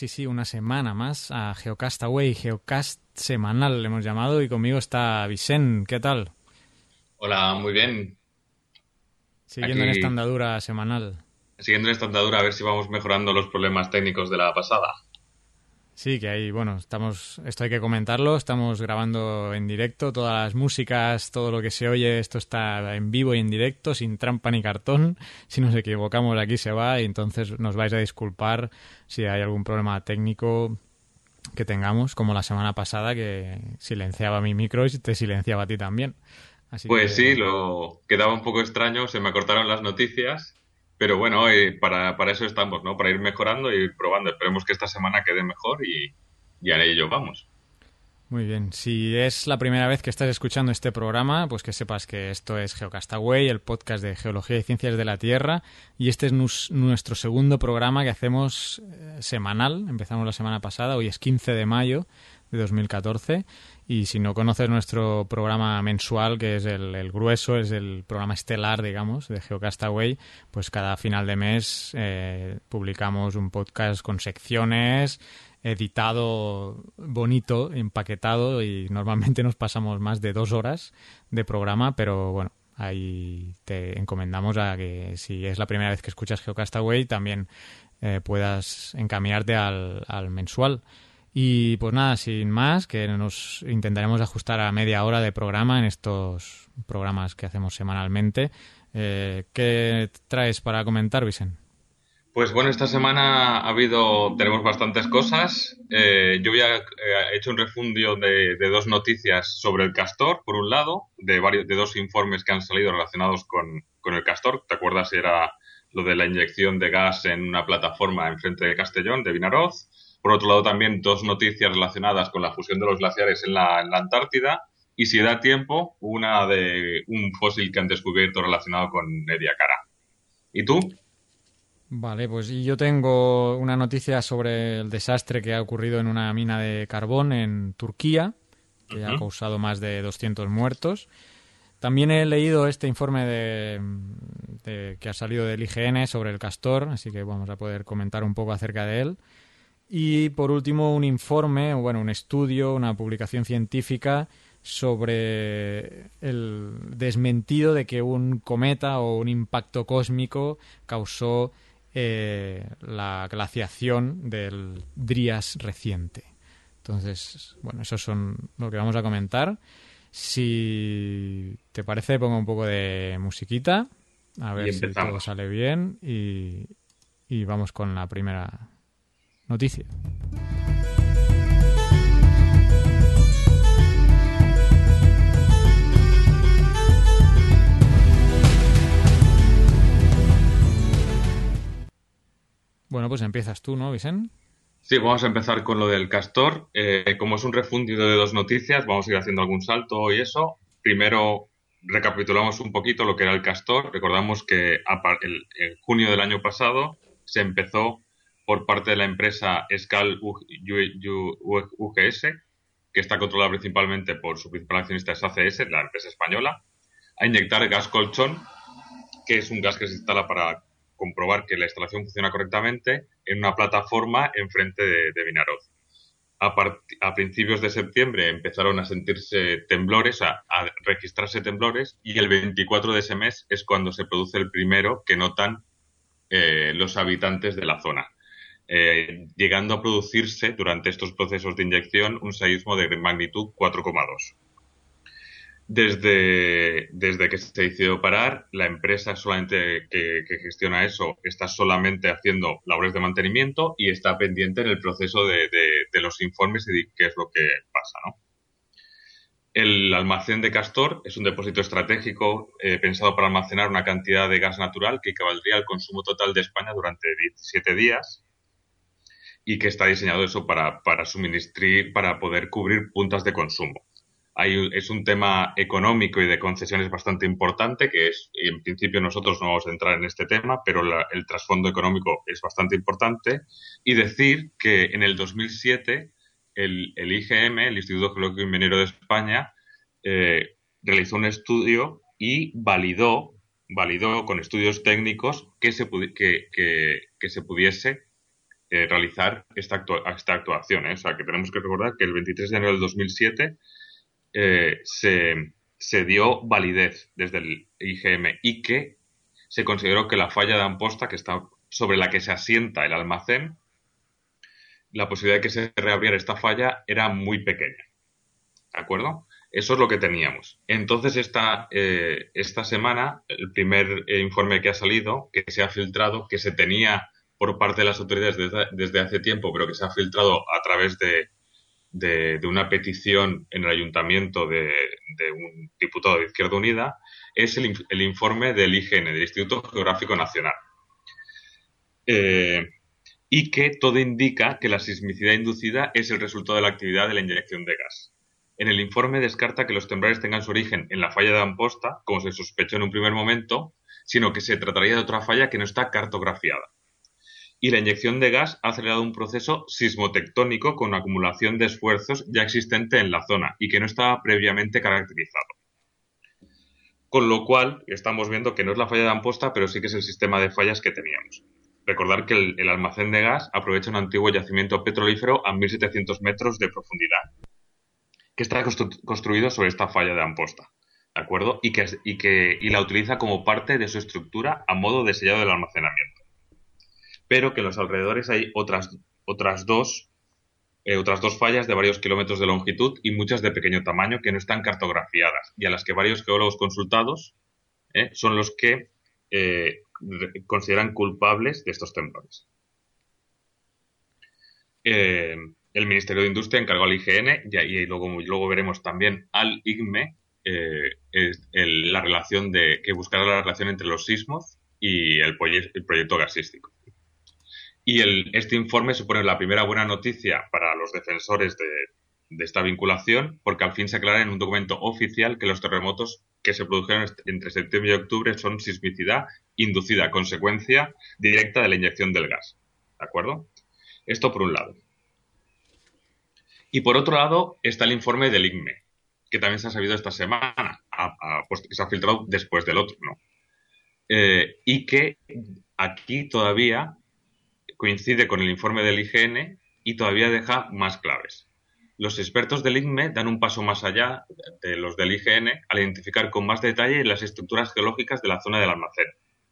Sí, sí, una semana más a Geocastaway, Geocast semanal le hemos llamado y conmigo está Vicen, ¿qué tal? Hola, muy bien. Siguiendo en Aquí- esta andadura semanal. Siguiendo en esta andadura a ver si vamos mejorando los problemas técnicos de la pasada. Sí, que ahí, bueno, estamos, esto hay que comentarlo, estamos grabando en directo, todas las músicas, todo lo que se oye, esto está en vivo y en directo, sin trampa ni cartón. Si nos equivocamos aquí se va y entonces nos vais a disculpar si hay algún problema técnico que tengamos, como la semana pasada que silenciaba mi micro y te silenciaba a ti también. Así Pues que- sí, lo quedaba un poco extraño, se me acortaron las noticias, pero bueno, eh, para, para eso estamos, ¿no? Para ir mejorando y ir probando. Esperemos que esta semana quede mejor y, a ello vamos. Muy bien. Si es la primera vez que estás escuchando este programa, pues que sepas que esto es Geocastaway, el podcast de Geología y Ciencias de la Tierra, y este es nuestro segundo programa que hacemos eh, semanal. Empezamos la semana pasada, hoy es 15 de mayo de 2014, y si no conoces nuestro programa mensual, que es el, grueso, es el programa estelar, digamos, de Geocastaway, pues cada final de mes eh, publicamos un podcast con secciones, editado bonito, empaquetado y normalmente nos pasamos más de dos horas de programa, pero bueno, ahí te encomendamos a que si es la primera vez que escuchas Geocastaway también eh, puedas encaminarte al mensual. Y pues nada, sin más, que nos intentaremos ajustar a media hora de programa en estos programas que hacemos semanalmente. Eh, ¿Qué traes para comentar, Vicen? Pues bueno, esta semana ha habido, tenemos bastantes cosas. Eh, yo había eh, hecho un refundio de, de dos noticias sobre el castor, por un lado, de varios, de dos informes que han salido relacionados con, con el castor. ¿Te acuerdas? Era lo de la inyección de gas en una plataforma enfrente de Castellón, de Vinaroz. Por otro lado, también dos noticias relacionadas con la fusión de los glaciares en la, en la Antártida. Y si da tiempo, una de un fósil que han descubierto relacionado con Ediacara. ¿Y tú? Vale, pues yo tengo una noticia sobre el desastre que ha ocurrido en una mina de carbón en Turquía, que ha causado más de 200 muertos. También he leído este informe de, de- que ha salido del IGN sobre el castor, así que vamos a poder comentar un poco acerca de él. Y por último, un informe, bueno, un estudio, una publicación científica sobre el desmentido de que un cometa o un impacto cósmico causó eh, la glaciación del Drías reciente. Entonces, bueno, eso son lo que vamos a comentar. Si te parece, pongo un poco de musiquita, a ver si todo sale bien y, y vamos con la primera noticia. Bueno, pues empiezas tú, ¿no, Vicen? Sí, vamos a empezar con lo del castor. Eh, como es un refundido de dos noticias, vamos a ir haciendo algún salto y eso. Primero recapitulamos un poquito lo que era el castor. Recordamos que en junio del año pasado se empezó por parte de la empresa Scal UGS, que está controlada principalmente por su principal accionista es ACS, la empresa española, a inyectar gas colchón, que es un gas que se instala para comprobar que la instalación funciona correctamente en una plataforma enfrente de, de Vinaroz. A principios de septiembre empezaron a sentirse temblores, a, a registrarse temblores, y el 24 de ese mes es cuando se produce el primero que notan eh, los habitantes de la zona, eh, llegando a producirse durante estos procesos de inyección un seísmo de magnitud 4,2. Desde, desde que se decidió parar, la empresa solamente que, gestiona eso está solamente haciendo labores de mantenimiento y está pendiente en el proceso de, los informes y de qué es lo que pasa. El almacén de Castor es un depósito estratégico eh, pensado para almacenar una cantidad de gas natural que equivaldría al consumo total de España durante 17 días y que está diseñado eso para, para suministrar, para poder cubrir puntas de consumo es un tema económico y de concesiones bastante importante, que es, en principio nosotros no vamos a entrar en este tema, pero el trasfondo económico es bastante importante. Y decir que en el 2007 el, IGM, el Instituto Geológico y Minero de España, eh, realizó un estudio y validó, validó con estudios técnicos que se, que, que, se pudiese eh, realizar esta, esta actuación. ¿eh? O sea, que tenemos que recordar que el 23 de enero del 2007 eh, se, dio validez desde el IGM y que se consideró que la falla de Amposta, que está sobre la que se asienta el almacén, la posibilidad de que se reabriera esta falla era muy pequeña. ¿De acuerdo? Eso es lo que teníamos. Entonces, esta, esta semana, el primer informe que ha salido, que se ha filtrado, que se tenía por parte de las autoridades desde hace tiempo, pero que se ha filtrado a través de, de, una petición en el ayuntamiento de, un diputado de Izquierda Unida es el, informe del IGN, del Instituto Geográfico Nacional. Eh, y que todo indica que la sismicidad inducida es el resultado de la actividad de la inyección de gas. En el informe descarta que los temblores tengan su origen en la falla de Amposta, como se sospechó en un primer momento, sino que se trataría de otra falla que no está cartografiada y la inyección de gas ha acelerado un proceso sismotectónico con acumulación de esfuerzos ya existente en la zona y que no estaba previamente caracterizado. Con lo cual, estamos viendo que no es la falla de Amposta, pero sí que es el sistema de fallas que teníamos. Recordar que el, almacén de gas aprovecha un antiguo yacimiento petrolífero a 1.700 metros de profundidad, que está construido sobre esta falla de Amposta. ¿De acuerdo? Y que, y la utiliza como parte de su estructura a modo de sellado del almacenamiento pero que en los alrededores hay otras, otras dos eh, otras dos fallas de varios kilómetros de longitud y muchas de pequeño tamaño que no están cartografiadas y a las que varios geólogos consultados eh, son los que eh, consideran culpables de estos temblores. el Ministerio de Industria encargó al IGN y, luego, luego veremos también al IGME la relación de que buscará la relación entre los sismos y el proyecto gasístico. Y el, este informe supone la primera buena noticia para los defensores de, esta vinculación, porque al fin se aclara en un documento oficial que los terremotos que se produjeron entre septiembre y octubre son sismicidad inducida, consecuencia directa de la inyección del gas. ¿De acuerdo? Esto por un lado. Y por otro lado está el informe del IGME, que también se ha sabido esta semana, que se ha filtrado después del otro, ¿no? Eh, y que aquí todavía coincide con el informe del IGN y todavía deja más claves. Los expertos del IGME dan un paso más allá de los del IGN al identificar con más detalle las estructuras geológicas de la zona del almacén.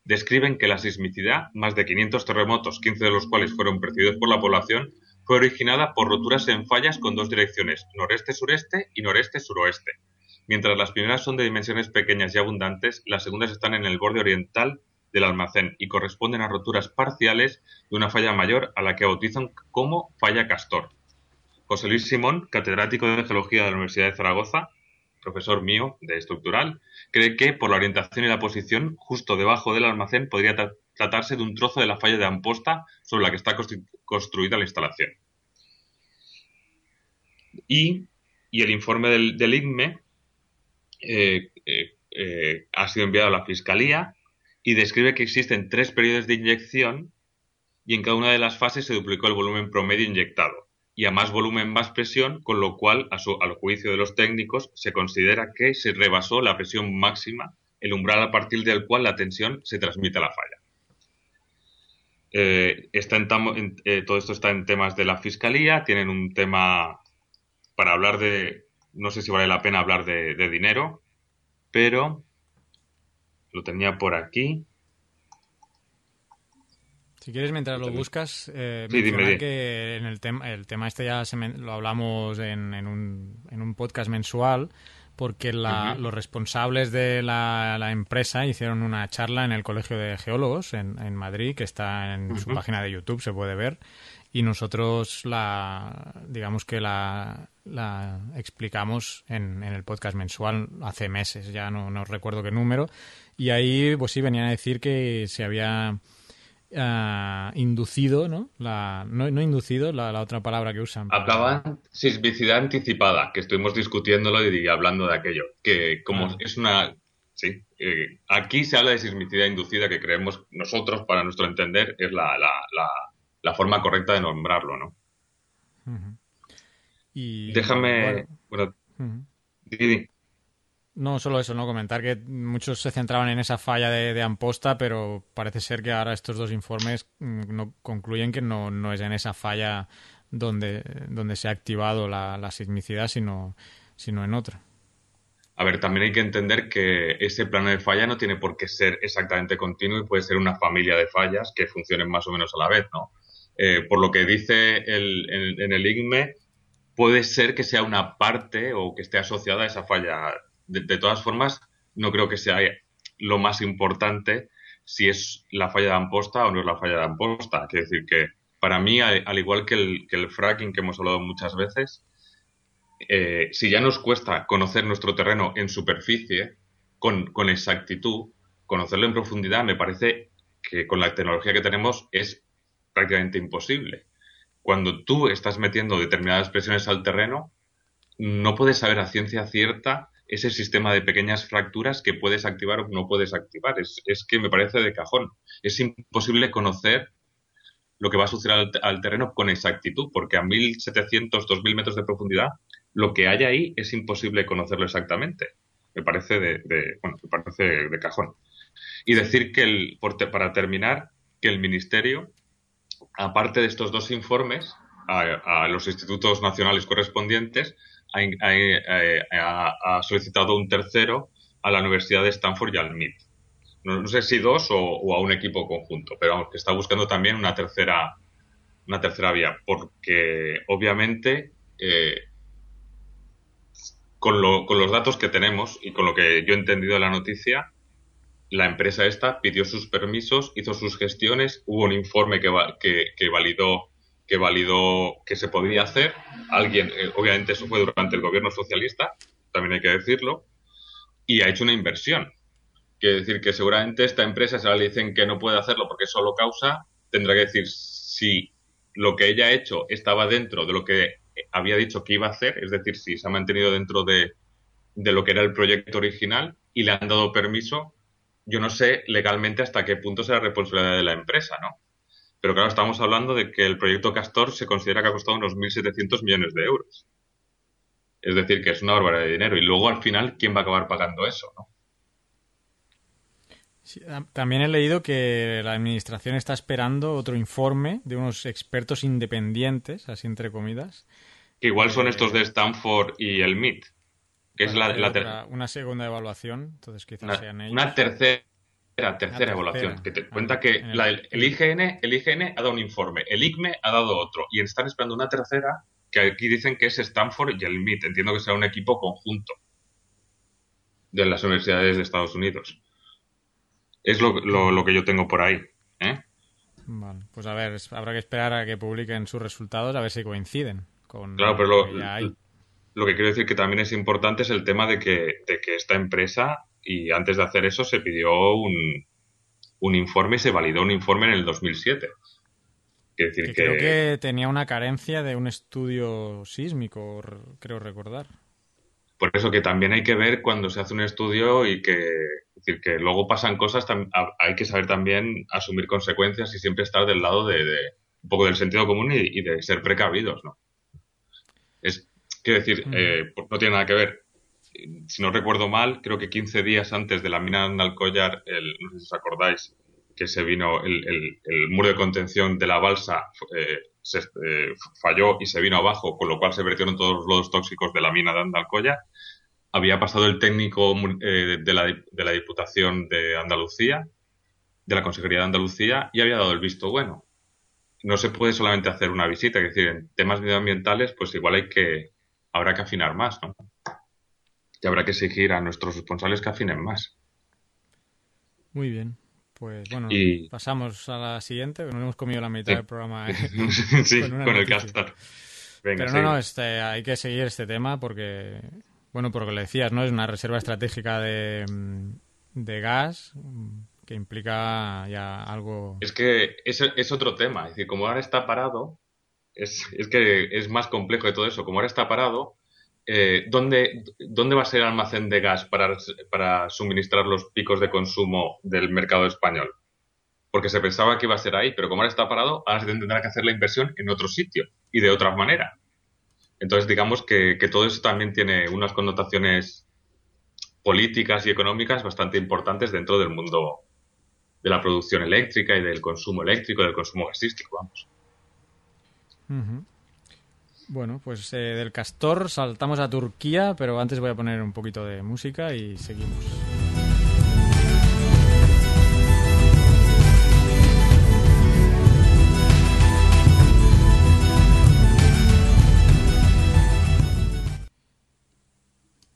Describen que la sismicidad, más de 500 terremotos, 15 de los cuales fueron percibidos por la población, fue originada por roturas en fallas con dos direcciones, noreste-sureste y noreste-suroeste. Mientras las primeras son de dimensiones pequeñas y abundantes, las segundas están en el borde oriental del almacén y corresponden a roturas parciales de una falla mayor a la que bautizan como falla Castor. José Luis Simón, catedrático de Geología de la Universidad de Zaragoza, profesor mío de estructural, cree que por la orientación y la posición, justo debajo del almacén podría tratarse de un trozo de la falla de Amposta sobre la que está construida la instalación. Y, el informe del, del INME eh, eh, eh, ha sido enviado a la Fiscalía y describe que existen tres periodos de inyección y en cada una de las fases se duplicó el volumen promedio inyectado y a más volumen más presión, con lo cual, a su, al juicio de los técnicos, se considera que se rebasó la presión máxima, el umbral a partir del cual la tensión se transmite a la falla. Eh, está en, eh, todo esto está en temas de la fiscalía, tienen un tema para hablar de, no sé si vale la pena hablar de dinero, pero lo tenía por aquí. Si quieres, mientras lo buscas, eh, que en el tema, el tema este ya lo hablamos en, un, en un podcast mensual, porque los responsables de la, empresa hicieron una charla en el Colegio de Geólogos en, Madrid, que está en su página de YouTube, se puede ver, y nosotros la, digamos que la, la explicamos en, en, el podcast mensual hace meses, ya no, no recuerdo qué número, y ahí pues sí venían a decir que se había uh, inducido, ¿no? La, no, no inducido, la, la, otra palabra que usan. Hablaban sismicidad anticipada, que estuvimos discutiéndolo y hablando de aquello, que como es una... Sí, eh, aquí se habla de sismicidad inducida que creemos nosotros, para nuestro entender, es la, la, la, forma correcta de nombrarlo, ¿no? Y, Déjame... Bueno, no solo eso, no comentar que muchos se centraban en esa falla de, Amposta, pero parece ser que ahora estos dos informes mm, no, concluyen que no, no es en esa falla donde, donde se ha activado la, la sismicidad, sino, sino en otra. A ver, también hay que entender que ese plano de falla no tiene por qué ser exactamente continuo y puede ser una familia de fallas que funcionen más o menos a la vez, ¿no? Eh, por lo que dice el, en, en el IGME, puede ser que sea una parte o que esté asociada a esa falla de, todas formas, no creo que sea lo más importante si es la falla de Amposta o no es la falla de Amposta. Quiero decir que para mí, al, igual que el, fracking que hemos hablado muchas veces, eh, si ya nos cuesta conocer nuestro terreno en superficie con, exactitud, conocerlo en profundidad me parece que con la tecnología que tenemos es prácticamente imposible. Cuando tú estás metiendo determinadas presiones al terreno, no puedes saber a ciencia cierta ese sistema de pequeñas fracturas que puedes activar o no puedes activar. Es, que me parece de cajón. Es imposible conocer lo que va a suceder al, terreno con exactitud, porque a 1.700, 2.000 metros de profundidad, lo que hay ahí es imposible conocerlo exactamente. Me parece de, bueno, me parece de cajón. Y decir que, el, para terminar, que el Ministerio, aparte de estos dos informes, a los institutos nacionales correspondientes, ha, solicitado un tercero a la Universidad de Stanford y al MIT. No, sé si dos o, a un equipo conjunto, pero vamos, que está buscando también una tercera, una tercera vía, porque obviamente eh, con, los datos que tenemos y con lo que yo he entendido de la noticia, la empresa esta pidió sus permisos, hizo sus gestiones, hubo un informe que, que, que validó que validó que se podría hacer. Alguien, eh, obviamente eso fue durante el gobierno socialista, también hay que decirlo, y ha hecho una inversión. Quiere decir que seguramente esta empresa, si ahora le dicen que no puede hacerlo porque solo causa, tendrá que decir si lo que ella ha hecho estaba dentro de lo que había dicho que iba a hacer, es decir, si se ha mantenido dentro de, de lo que era el proyecto original y le han dado permiso, yo no sé legalmente hasta qué punto será responsabilidad de la empresa, ¿no? Pero claro, estamos hablando de que el proyecto Castor se considera que ha costado unos 1.700 millones de euros. Es decir, que es una barbaridad de dinero. Y luego, al final, ¿quién va a acabar pagando eso? ¿no? también he leído que la Administración está esperando otro informe de unos expertos independientes, así entre comidas. Que igual son estos de Stanford y el MIT. Que es la, una segunda evaluación, entonces quizás sean ellos. Una tercera tercera evaluación, que te ah, cuenta que el, IGN, el IGN ha dado un informe, el ICME ha dado otro, y están esperando una tercera que aquí dicen que es Stanford y el MIT. Entiendo que sea un equipo conjunto de las universidades de Estados Unidos. Es lo, lo, que yo tengo por ahí. ¿eh? Vale, pues a ver, habrá que esperar a que publiquen sus resultados a ver si coinciden con claro, pero lo, que lo que quiero decir que también es importante es el tema de que, de que esta empresa y antes de hacer eso se pidió un, un informe y se validó un informe en el 2007. decir que, Creo que tenía una carencia de un estudio sísmico, creo recordar. Por eso que también hay que ver cuando se hace un estudio y que, decir, que luego pasan cosas, hay que saber también asumir consecuencias y siempre estar del lado de, un poco del sentido común y, de ser precavidos, ¿no? Es, quiero decir, mm. eh, no tiene nada que ver si no recuerdo mal, creo que 15 días antes de la mina de Andalcollar, el, no sé si os acordáis, que se vino el, muro de contención de la balsa eh, se, eh, falló y se vino abajo, con lo cual se vertieron todos los lodos tóxicos de la mina de Andalcollar. Había pasado el técnico eh, de, la, de la Diputación de Andalucía, de la Consejería de Andalucía, y había dado el visto bueno. No se puede solamente hacer una visita, es decir, en temas medioambientales, pues igual hay que, habrá que afinar más, ¿no? y habrá que exigir a nuestros responsables que afinen más. Muy bien. Pues bueno, pasamos a la siguiente, que nos hemos comido la mitad del programa. ¿eh? sí, con, el castor. Pero no, no, este, hay que seguir este tema porque, bueno, por lo decías, ¿no? Es una reserva estratégica de, de gas que implica ya algo... Es que es, es otro tema. Es decir, como ahora está parado, es, que es más complejo de todo eso. Como ahora está parado, eh, ¿dónde, ¿dónde, va a ser el almacén de gas para, para, suministrar los picos de consumo del mercado español? Porque se pensaba que iba a ser ahí, pero como ahora está parado, ahora se tendrá que hacer la inversión en otro sitio y de otra manera. Entonces, digamos que, que todo eso también tiene unas connotaciones políticas y económicas bastante importantes dentro del mundo de la producción eléctrica y del consumo eléctrico, del consumo gasístico, vamos. Bueno, pues eh, del Castor saltamos a Turquía, pero antes voy a poner un poquito de música y seguimos.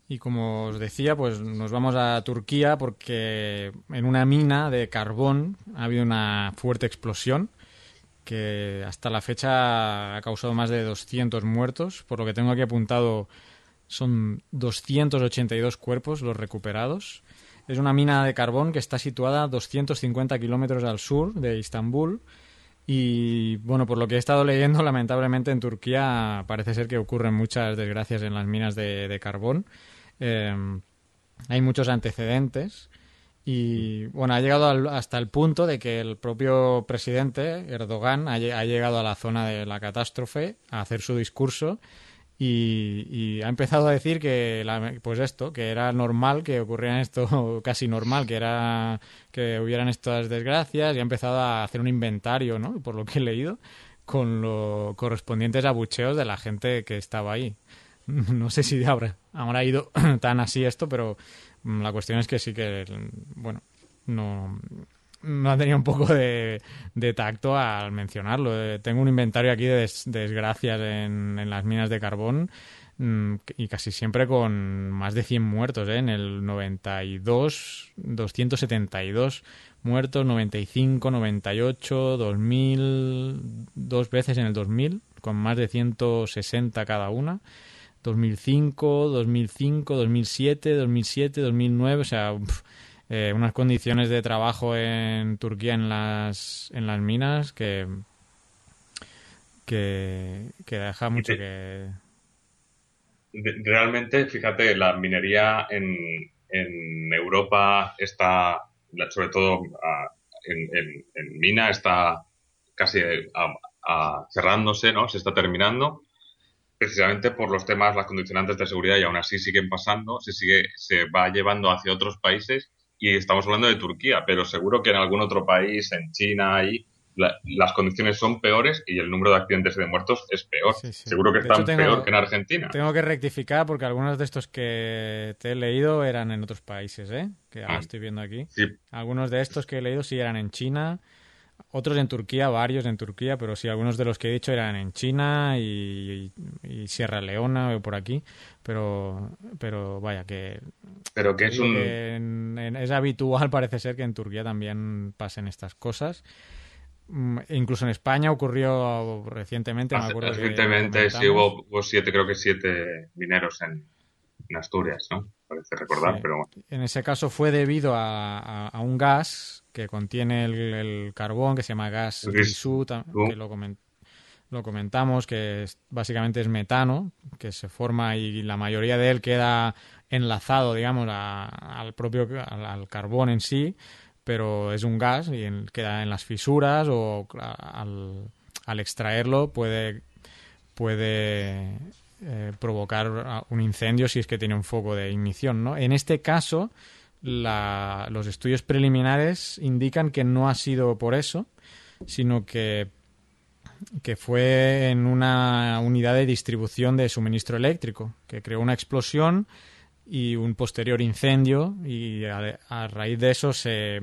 Y como os decía, pues nos vamos a Turquía porque en una mina de carbón ha habido una fuerte explosión que hasta la fecha ha causado más de 200 muertos. Por lo que tengo aquí apuntado, son 282 cuerpos los recuperados. Es una mina de carbón que está situada a 250 kilómetros al sur de Istambul. Y bueno, por lo que he estado leyendo, lamentablemente en Turquía parece ser que ocurren muchas desgracias en las minas de, carbón. Eh, hay muchos antecedentes y bueno, ha llegado hasta el punto de que el propio presidente, Erdogan, ha, llegado a la zona de la catástrofe a hacer su discurso y, ha empezado a decir que, pues esto, que era normal que ocurriera esto, casi normal, que era que hubieran estas desgracias y ha empezado a hacer un inventario, ¿no? Por lo que he leído, con los correspondientes abucheos de la gente que estaba ahí. No sé si habrá, habrá ido tan así esto, pero la cuestión es que sí que, bueno, no, no ha tenido un poco de, tacto al mencionarlo. Eh, tengo un inventario aquí de desgracias en, las minas de carbón mm, y casi siempre con más de 100 muertos. ¿eh? En el 92, 272 muertos, 95, 98, 2000, dos veces en el 2000, con más de 160 cada una. 2005, 2005, 2007, 2007, 2009, o sea, eh, unas condiciones de trabajo en Turquía en las, en las minas que, que, deja mucho que... Realmente, fíjate, la minería en, en Europa está, sobre todo en, en, mina, está casi cerrándose, ¿no? Se está terminando precisamente por los temas, las condicionantes de seguridad y aún así siguen pasando, se sigue, se va llevando hacia otros países y estamos hablando de Turquía, pero seguro que en algún otro país, en China, ahí, las condiciones son peores y el número de accidentes y de muertos es peor. Seguro que están peor que en Argentina. Tengo que rectificar porque algunos de estos que te he leído eran en otros países, ¿eh? que ahora ah, estoy viendo aquí. Algunos de estos que he leído sí eran en China, otros en Turquía, varios en Turquía, pero sí, algunos de los que he dicho eran en China y, Sierra Leona o por aquí, pero, pero vaya, que... Pero que es un... es habitual, parece ser, que en Turquía también pasen estas cosas. Mm, incluso en España ocurrió recientemente. recientemente sí hubo, siete, creo que siete mineros en, Asturias, ¿no? Parece recordar, pero En ese caso fue debido a, a un gas que contiene el, carbón, que se llama gas grisú, que lo, lo, comentamos, que básicamente es metano, que se forma y la mayoría de él queda enlazado, digamos, al propio al, carbón en sí, pero es un gas y queda en las fisuras o al, al extraerlo puede, puede eh, provocar un incendio si es que tiene un foco de ignición, ¿no? En este caso la, los estudios preliminares indican que no ha sido por eso, sino que, que fue en una unidad de distribución de suministro eléctrico, que creó una explosión y un posterior incendio y a, raíz de eso se,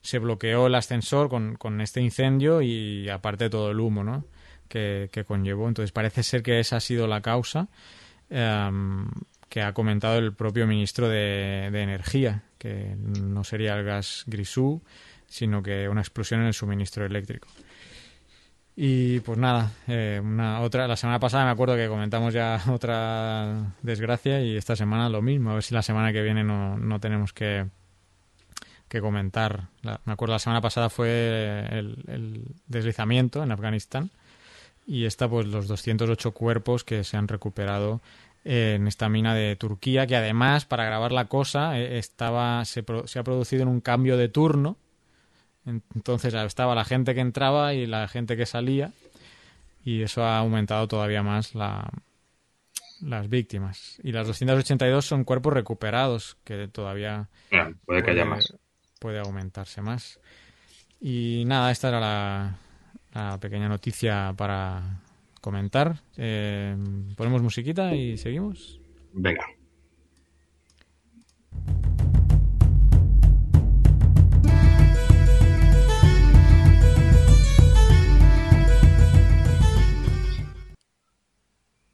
se bloqueó el ascensor con, con, este incendio y aparte todo el humo ¿no? que, que conllevó. Entonces parece ser que esa ha sido la causa. Em, que ha comentado el propio ministro de, Energía, que no sería el gas grisú, sino que una explosión en el suministro eléctrico. Y pues nada, eh, una otra la semana pasada me acuerdo que comentamos ya otra desgracia y esta semana lo mismo. A ver si la semana que viene no, no tenemos que, que comentar. me acuerdo la semana pasada fue el, el, deslizamiento en Afganistán y esta pues los 208 cuerpos que se han recuperado en esta mina de Turquía que además para grabar la cosa eh, estaba se, se ha producido en un cambio de turno entonces estaba la gente que entraba y la gente que salía y eso ha aumentado todavía más la, las víctimas. Y las 282 son cuerpos recuperados, que todavía puede, que haya más. Puede aumentarse más. Y nada, esta era la, pequeña noticia para comentar. Eh, ponemos musiquita y seguimos. Venga.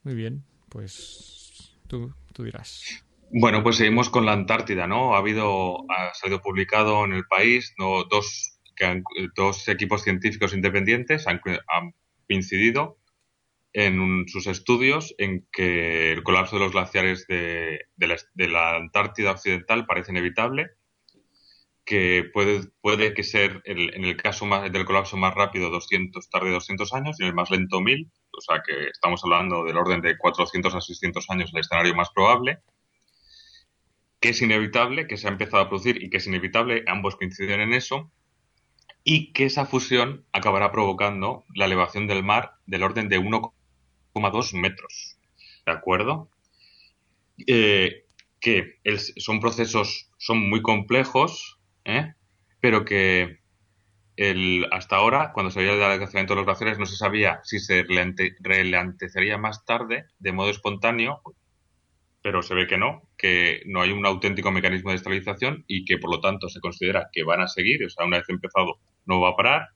Muy bien, pues tú, tú dirás. Bueno, pues seguimos con la Antártida, ¿no? Ha habido, ha salido publicado en el país ¿no? dos, que dos equipos científicos independientes han, coincidido en sus estudios en que el colapso de los glaciares de, de, la, Antártida Occidental parece inevitable, que puede, puede que ser en el caso del colapso más rápido 200, tarde 200 años y en el más lento 1000, o sea que estamos hablando del orden de 400 a 600 años, el escenario más probable, que es inevitable, que se ha empezado a producir y que es inevitable, ambos coinciden en eso, y que esa fusión acabará provocando la elevación del mar del orden de 1,2 metros. ¿De acuerdo? Eh, que son procesos, son muy complejos, ¿eh? pero que el, hasta ahora, cuando se veía el adelgazamiento de los glaciares, no se sabía si se relantecería más tarde, de modo espontáneo, pero se ve que no, que no hay un auténtico mecanismo de estabilización y que por lo tanto se considera que van a seguir, o sea, una vez empezado no va a parar,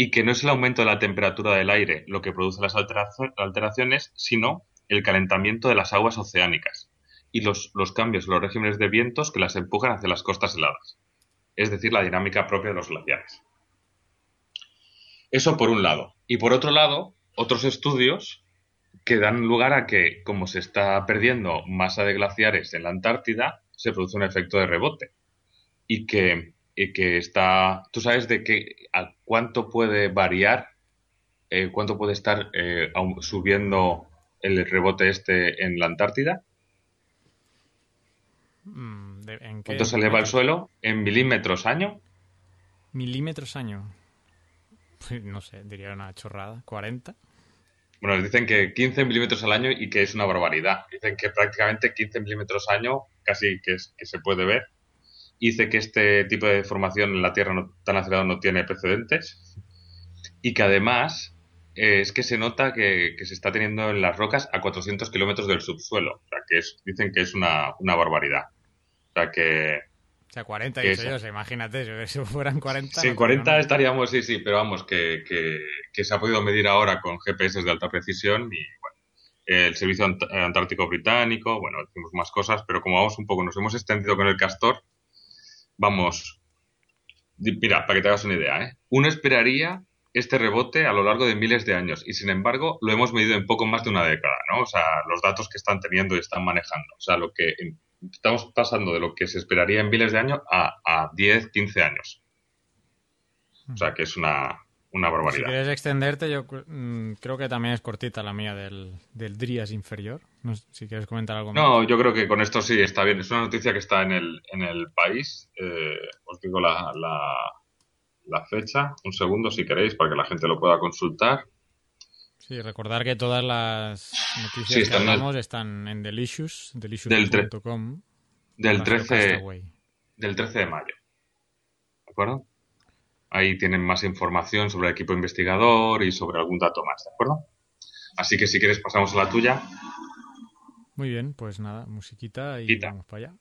y que no es el aumento de la temperatura del aire lo que produce las alteraciones, sino el calentamiento de las aguas oceánicas y los, los cambios en los regímenes de vientos que las empujan hacia las costas heladas es decir, la dinámica propia de los glaciares. Eso por un lado. Y por otro lado, otros estudios que dan lugar a que, como se está perdiendo masa de glaciares en la Antártida, se produce un efecto de rebote. Y que, que está. ¿Tú sabes de qué, a cuánto puede variar, eh, cuánto puede estar eh, subiendo el rebote este en la Antártida? Mm, ¿Cuánto se eleva el suelo? ¿En milímetros año? ¿Milímetros año? Pues no sé, diría una chorrada. ¿40? Bueno, dicen que 15 milímetros al año y que es una barbaridad. Dicen que prácticamente 15 milímetros al año casi que, que se puede ver. Dice que este tipo de formación en la Tierra no, tan acelerado no tiene precedentes y que además eh, es que se nota que, se está teniendo en las rocas a 400 kilómetros del subsuelo. O sea, que es, dicen que es una, una barbaridad. O sea que... O sea, 40 y yo, imagínate, si fueran 40... Sí, 40 estaríamos, sí, sí, pero vamos, que, que, se ha podido medir ahora con GPS de alta precisión y, bueno, el Servicio Antártico Británico, bueno, decimos más cosas, pero como vamos un poco, nos hemos extendido con el castor, vamos... Mira, para que te hagas una idea, ¿eh? Uno esperaría este rebote a lo largo de miles de años y sin embargo lo hemos medido en poco más de una década, ¿no? O sea, los datos que están teniendo y están manejando. O sea, lo que estamos pasando de lo que se esperaría en miles de años a, a 10, 15 años. O sea que es una, una barbaridad. Si quieres extenderte, yo mm, creo que también es cortita la mía del, del Drías inferior. No si quieres comentar algo más. No, yo creo que con esto sí está bien. Es una noticia que está en el, en el país. Eh, os digo la, la, la fecha. Un segundo si queréis para que la gente lo pueda consultar. Sí, recordar que todas las noticias que hablamos están en Delicious, delicious.com. Del, 13, del 13 de mayo. ¿De acuerdo? Ahí tienen más información sobre el equipo investigador y sobre algún dato más, ¿de acuerdo? Así que si quieres pasamos a la tuya. Muy bien, pues nada, musiquita y vamos para allá.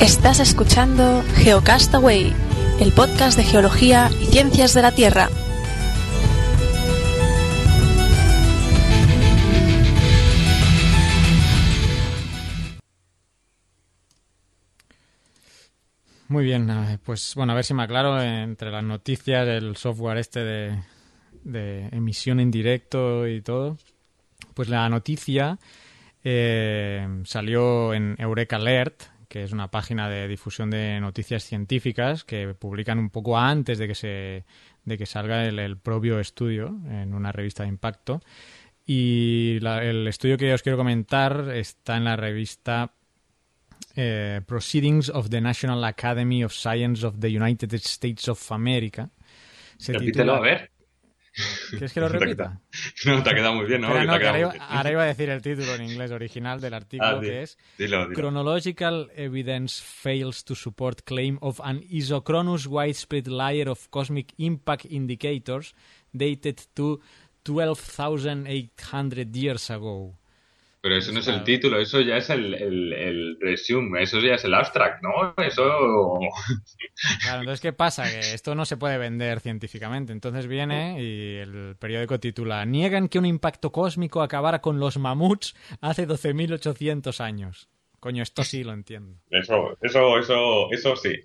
Estás escuchando Geocastaway el podcast de geología y ciencias de la Tierra. Muy bien, pues bueno, a ver si me aclaro entre las noticias del software este de, emisión en directo y todo. Pues la noticia eh, salió en Eureka Alert, que es una página de difusión de noticias científicas que publican un poco antes de que se de que salga el, propio estudio en una revista de impacto. Y el estudio que os quiero comentar está en la revista eh, Proceedings of the National Academy of Science of the United States of America. Se Repítelo, a ver. ¿Quieres que lo repita? No, te ha quedado muy bien, ¿no? ahora, iba, a decir el título en inglés original del artículo, ah, que es Chronological evidence fails to support claim of an isochronous widespread layer of cosmic impact indicators dated to 12,800 years ago. Pero eso no es el título, eso ya es el, el, resume, eso ya es el abstract, ¿no? Eso... Claro, entonces, ¿qué pasa? Que esto no se puede vender científicamente. Entonces viene y el periódico titula Niegan que un impacto cósmico acabara con los mamuts hace 12.800 años. Coño, esto sí lo entiendo. Eso, eso, eso, eso sí.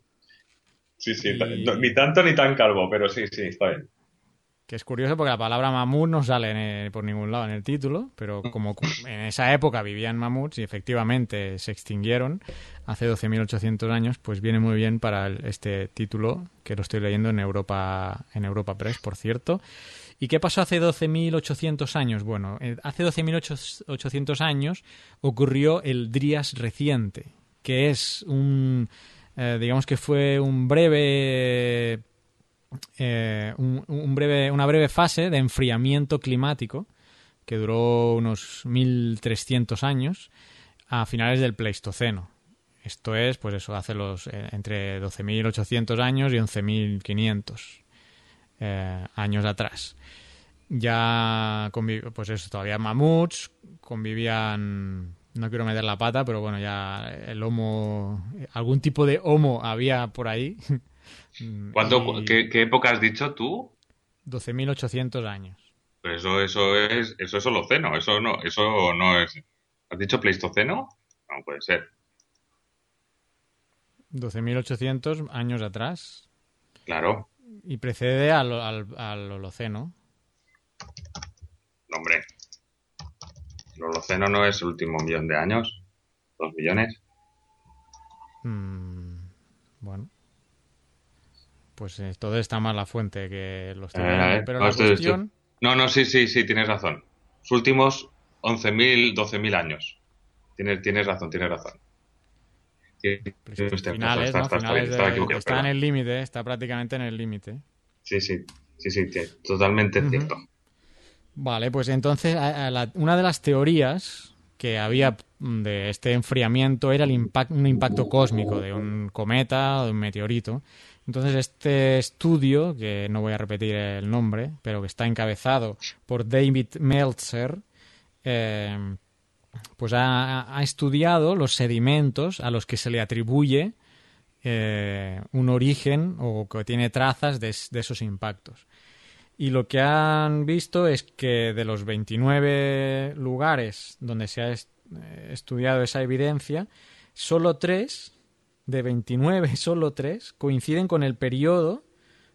Sí, sí, ni tanto ni tan calvo, pero sí, sí, está bien que es curioso porque la palabra mamut no sale por ningún lado en el título, pero como en esa época vivían mamuts y efectivamente se extinguieron hace 12.800 años, pues viene muy bien para este título que lo estoy leyendo en Europa, en Europa Press, por cierto. ¿Y qué pasó hace 12.800 años? Bueno, eh, hace 12.800 años ocurrió el Drías reciente, que es un, eh, digamos que fue un breve eh, un, breve, una breve fase de enfriamiento climático que duró unos 1300 años a finales del Pleistoceno. Esto es, pues eso, hace los eh, entre 12.800 años y 11.500 eh, años atrás. Ya pues eso, todavía mamuts, convivían, no quiero meter la pata, pero bueno, ya el homo, algún tipo de homo había por ahí Mm, qué, época has dicho tú? 12.800 años. Pero eso, eso es, eso es Holoceno, eso no, eso no es. ¿Has dicho Pleistoceno? No puede ser. 12.800 años atrás. Claro. Y precede al, al, Holoceno. No, hombre. El Holoceno no es el último millón de años. Dos millones. Mm, bueno pues eh, todo está mal la fuente que los tiene. Eh, pero la cuestión... No, no, sí, sí, sí, tienes razón. Los últimos 11.000, 12.000 años. Tienes, tienes razón, tienes razón. finales, ¿no? finales está en el límite, está prácticamente en el límite. Sí, sí, sí, sí, totalmente cierto. Vale, pues entonces una de las teorías que había de este enfriamiento era el impacto, un impacto cósmico de un cometa o de un meteorito entonces, este estudio, que no voy a repetir el nombre, pero que está encabezado por David Meltzer, eh, pues ha, estudiado los sedimentos a los que se le atribuye eh, un origen o que tiene trazas de, esos impactos. Y lo que han visto es que de los 29 lugares donde se ha eh, estudiado esa evidencia, solo tres de 29, solo tres coinciden con el periodo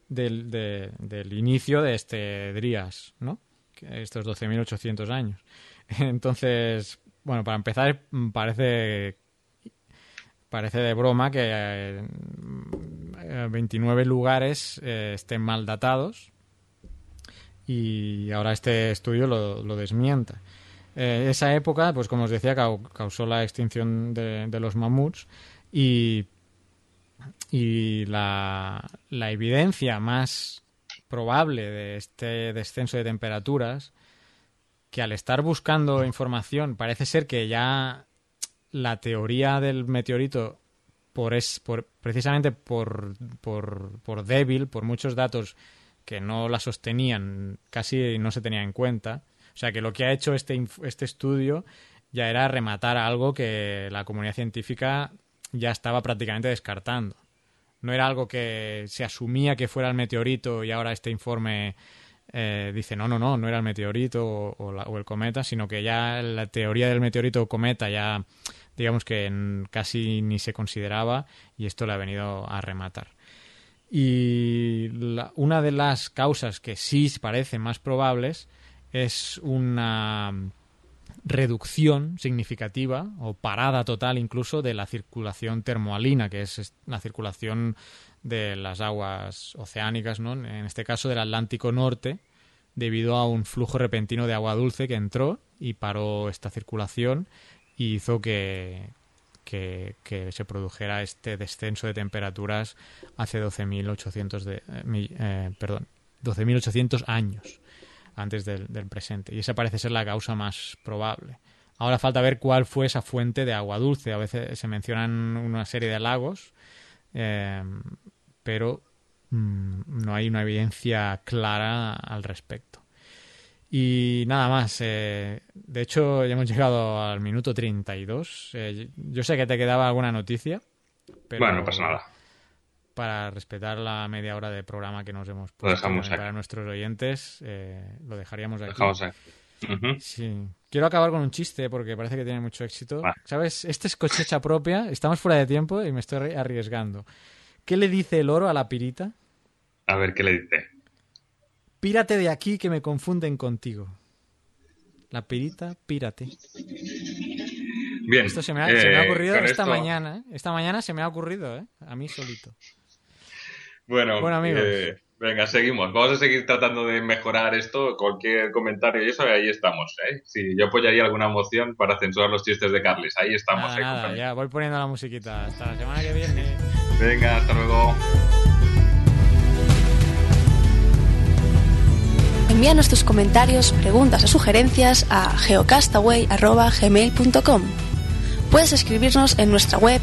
del, del inicio de este Drías, ¿no? Estos 12.800 años. Entonces, bueno, para empezar, parece parece de broma que 29 eh, lugares eh, estén mal datados y ahora este estudio lo, lo desmienta. Eh, esa época, pues como os decía, causó la extinción de, de los mamuts y, la, evidencia más probable de este descenso de temperaturas, que al estar buscando información, parece ser que ya la teoría del meteorito, por es, por, precisamente por, por, por débil, por muchos datos que no la sostenían, casi no se tenía en cuenta. O sea que lo que ha hecho este, este estudio ya era rematar algo que la comunidad científica ya estaba prácticamente descartando. no era algo que se asumía que fuera el meteorito y ahora este informe eh, dice no, no, no, no era el meteorito o, el cometa, sino que ya la teoría del meteorito o cometa ya digamos que casi ni se consideraba y esto le ha venido a rematar. Y una de las causas que sí parecen más probables es una reducción significativa o parada total incluso de la circulación termoalina, que es la circulación de las aguas oceánicas, ¿no? en este caso del Atlántico Norte, debido a un flujo repentino de agua dulce que entró y paró esta circulación y hizo que, que, se produjera este descenso de temperaturas hace 12.800 de, eh, eh, perdón, 12.800 años antes del, presente. Y esa parece ser la causa más probable. Ahora falta ver cuál fue esa fuente de agua dulce. A veces se mencionan una serie de lagos, eh, pero mm, no hay una evidencia clara al respecto. Y nada más. Eh, de hecho, ya hemos llegado al minuto 32. Eh, yo sé que te quedaba alguna noticia. Pero bueno, no pasa nada. Para respetar la media hora de programa que nos hemos puesto para nuestros oyentes, eh, lo dejaríamos aquí. Dejamos Sí. Quiero acabar con un chiste porque parece que tiene mucho éxito. ¿Sabes? Este es cosecha propia. Estamos fuera de tiempo y me estoy arriesgando. ¿Qué le dice el oro a la pirita? A ver, ¿qué le dice? Pírate de aquí que me confunden contigo. La pirita, pírate. Bien. Esto se me ha, eh, ocurrido esta mañana. ¿eh? Esta mañana se me ha ocurrido, ¿eh? A mí solito. Bueno, bueno amigos. Eh, venga, seguimos. Vamos a seguir tratando de mejorar esto. Cualquier comentario y eso, ahí estamos. ¿eh? Si yo apoyaría alguna moción para censurar los chistes de Carles. Ahí estamos. ya voy poniendo la musiquita. Hasta la semana que viene. Venga, hasta luego. Envíanos tus comentarios, preguntas o sugerencias a geocastaway.gmail.com Puedes escribirnos en nuestra web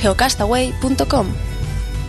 geocastaway.com.